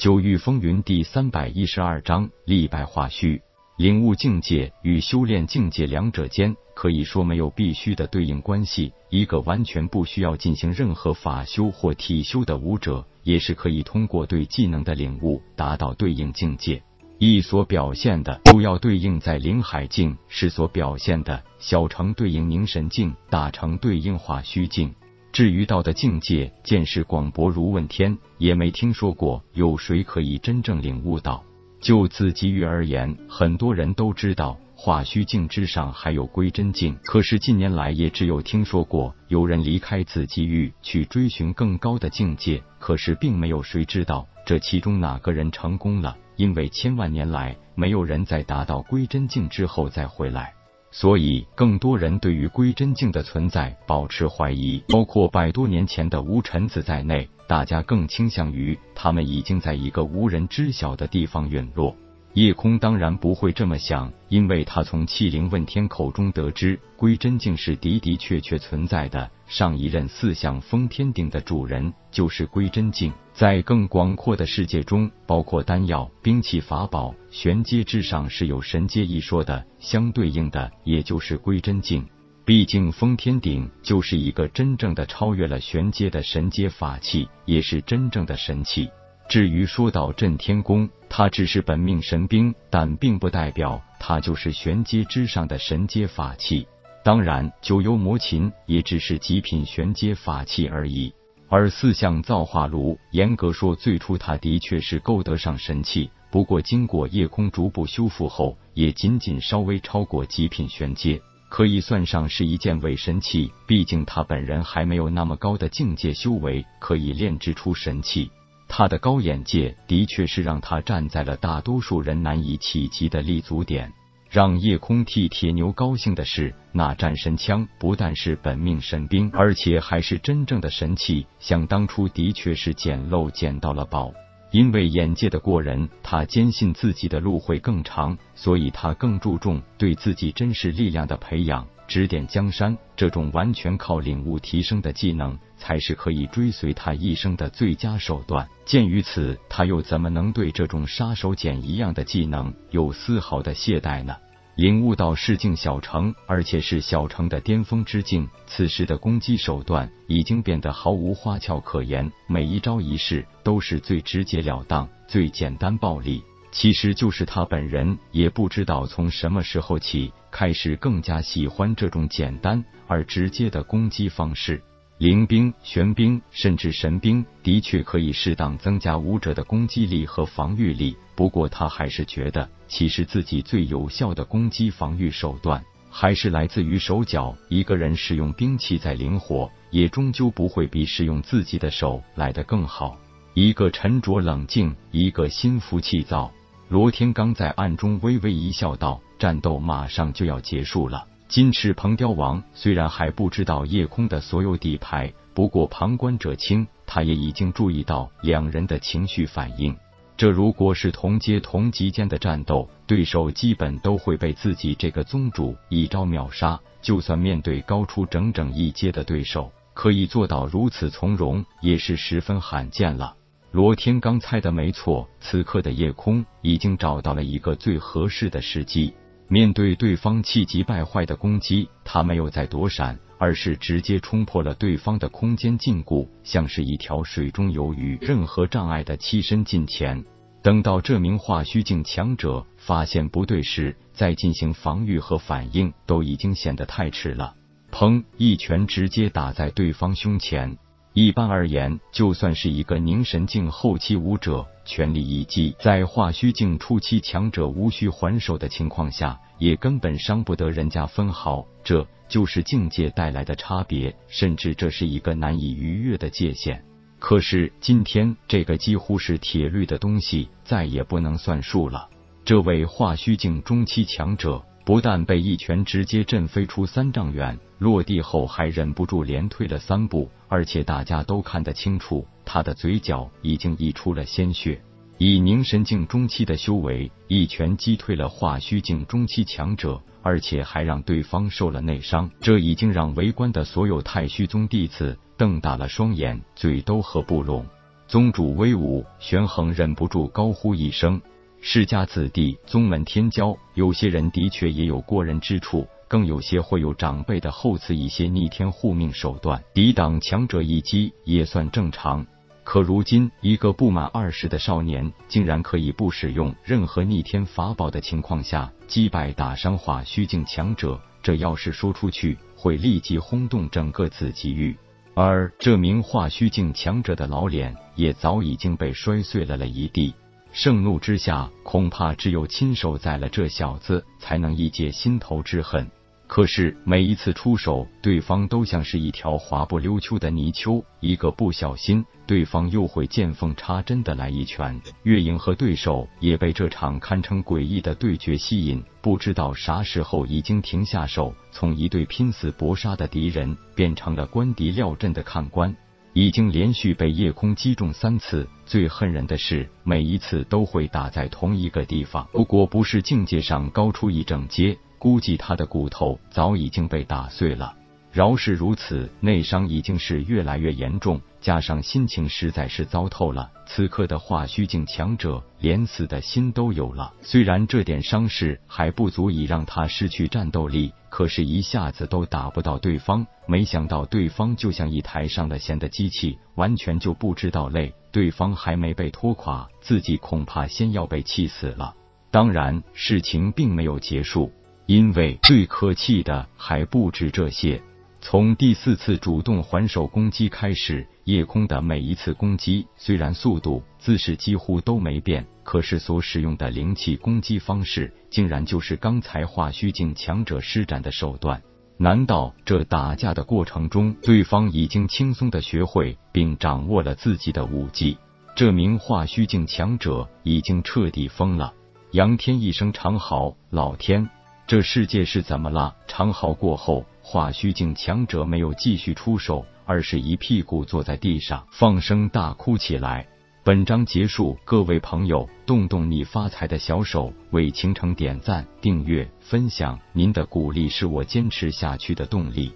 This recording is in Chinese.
九域风云第三百一十二章立败化虚。领悟境界与修炼境界两者间可以说没有必须的对应关系。一个完全不需要进行任何法修或体修的武者，也是可以通过对技能的领悟达到对应境界。一所表现的主要对应在灵海境，是所表现的小成对应凝神境，大成对应化虚境。至于道的境界，见识广博如问天，也没听说过有谁可以真正领悟到。就紫极域而言，很多人都知道化虚境之上还有归真境，可是近年来也只有听说过有人离开紫极域去追寻更高的境界，可是并没有谁知道这其中哪个人成功了，因为千万年来没有人在达到归真境之后再回来。所以，更多人对于归真境的存在保持怀疑，包括百多年前的无尘子在内，大家更倾向于他们已经在一个无人知晓的地方陨落。夜空当然不会这么想，因为他从气灵问天口中得知，归真境是的的确确存在的。上一任四象封天鼎的主人就是归真境，在更广阔的世界中，包括丹药、兵器、法宝、玄阶之上是有神阶一说的，相对应的也就是归真境。毕竟封天鼎就是一个真正的超越了玄阶的神阶法器，也是真正的神器。至于说到震天功，它只是本命神兵，但并不代表它就是玄阶之上的神阶法器。当然，九幽魔琴也只是极品玄阶法器而已。而四象造化炉，严格说，最初它的确是够得上神器，不过经过夜空逐步修复后，也仅仅稍微超过极品玄阶，可以算上是一件伪神器。毕竟他本人还没有那么高的境界修为，可以炼制出神器。他的高眼界的确是让他站在了大多数人难以企及的立足点。让夜空替铁牛高兴的是，那战神枪不但是本命神兵，而且还是真正的神器。想当初的确是捡漏捡到了宝，因为眼界的过人，他坚信自己的路会更长，所以他更注重对自己真实力量的培养。指点江山，这种完全靠领悟提升的技能，才是可以追随他一生的最佳手段。鉴于此，他又怎么能对这种杀手锏一样的技能有丝毫的懈怠呢？领悟到世境小成，而且是小成的巅峰之境，此时的攻击手段已经变得毫无花俏可言，每一招一式都是最直截了当、最简单暴力。其实就是他本人也不知道从什么时候起，开始更加喜欢这种简单而直接的攻击方式。灵兵、玄兵甚至神兵的确可以适当增加武者的攻击力和防御力，不过他还是觉得，其实自己最有效的攻击防御手段还是来自于手脚。一个人使用兵器再灵活，也终究不会比使用自己的手来得更好。一个沉着冷静，一个心浮气躁。罗天刚在暗中微微一笑，道：“战斗马上就要结束了。金翅鹏雕王虽然还不知道夜空的所有底牌，不过旁观者清，他也已经注意到两人的情绪反应。这如果是同阶同级间的战斗，对手基本都会被自己这个宗主一招秒杀。就算面对高出整整一阶的对手，可以做到如此从容，也是十分罕见了。”罗天刚猜的没错，此刻的夜空已经找到了一个最合适的时机。面对对方气急败坏的攻击，他没有再躲闪，而是直接冲破了对方的空间禁锢，像是一条水中游鱼，任何障碍的栖身近前。等到这名化虚境强者发现不对时，再进行防御和反应，都已经显得太迟了。砰！一拳直接打在对方胸前。一般而言，就算是一个凝神境后期武者，全力一击，在化虚境初期强者无需还手的情况下，也根本伤不得人家分毫。这就是境界带来的差别，甚至这是一个难以逾越的界限。可是今天，这个几乎是铁律的东西，再也不能算数了。这位化虚境中期强者。不但被一拳直接震飞出三丈远，落地后还忍不住连退了三步，而且大家都看得清楚，他的嘴角已经溢出了鲜血。以凝神境中期的修为，一拳击退了化虚境中期强者，而且还让对方受了内伤，这已经让围观的所有太虚宗弟子瞪大了双眼，嘴都合不拢。宗主威武，玄衡忍不住高呼一声：“世家子弟，宗门天骄，有些人的确也有过人之处。”更有些会有长辈的厚赐一些逆天护命手段，抵挡强者一击也算正常。可如今，一个不满二十的少年，竟然可以不使用任何逆天法宝的情况下击败打伤化虚境强者，这要是说出去，会立即轰动整个紫极域。而这名化虚境强者的老脸，也早已经被摔碎了了一地。盛怒之下，恐怕只有亲手宰了这小子，才能一解心头之恨。可是每一次出手，对方都像是一条滑不溜秋的泥鳅，一个不小心，对方又会见缝插针的来一拳。月影和对手也被这场堪称诡异的对决吸引，不知道啥时候已经停下手，从一对拼死搏杀的敌人变成了观敌料阵的看官，已经连续被夜空击中三次。最恨人的是，每一次都会打在同一个地方。如果不是境界上高出一整阶。估计他的骨头早已经被打碎了，饶是如此，内伤已经是越来越严重，加上心情实在是糟透了。此刻的化虚境强者连死的心都有了。虽然这点伤势还不足以让他失去战斗力，可是，一下子都打不到对方。没想到对方就像一台上了弦的机器，完全就不知道累。对方还没被拖垮，自己恐怕先要被气死了。当然，事情并没有结束。因为最可气的还不止这些。从第四次主动还手攻击开始，夜空的每一次攻击虽然速度、姿势几乎都没变，可是所使用的灵气攻击方式，竟然就是刚才化虚境强者施展的手段。难道这打架的过程中，对方已经轻松的学会并掌握了自己的武技？这名化虚境强者已经彻底疯了。杨天一声长嚎：“老天！”这世界是怎么了？长嚎过后，化虚境强者没有继续出手，而是一屁股坐在地上，放声大哭起来。本章结束，各位朋友，动动你发财的小手，为倾城点赞、订阅、分享，您的鼓励是我坚持下去的动力。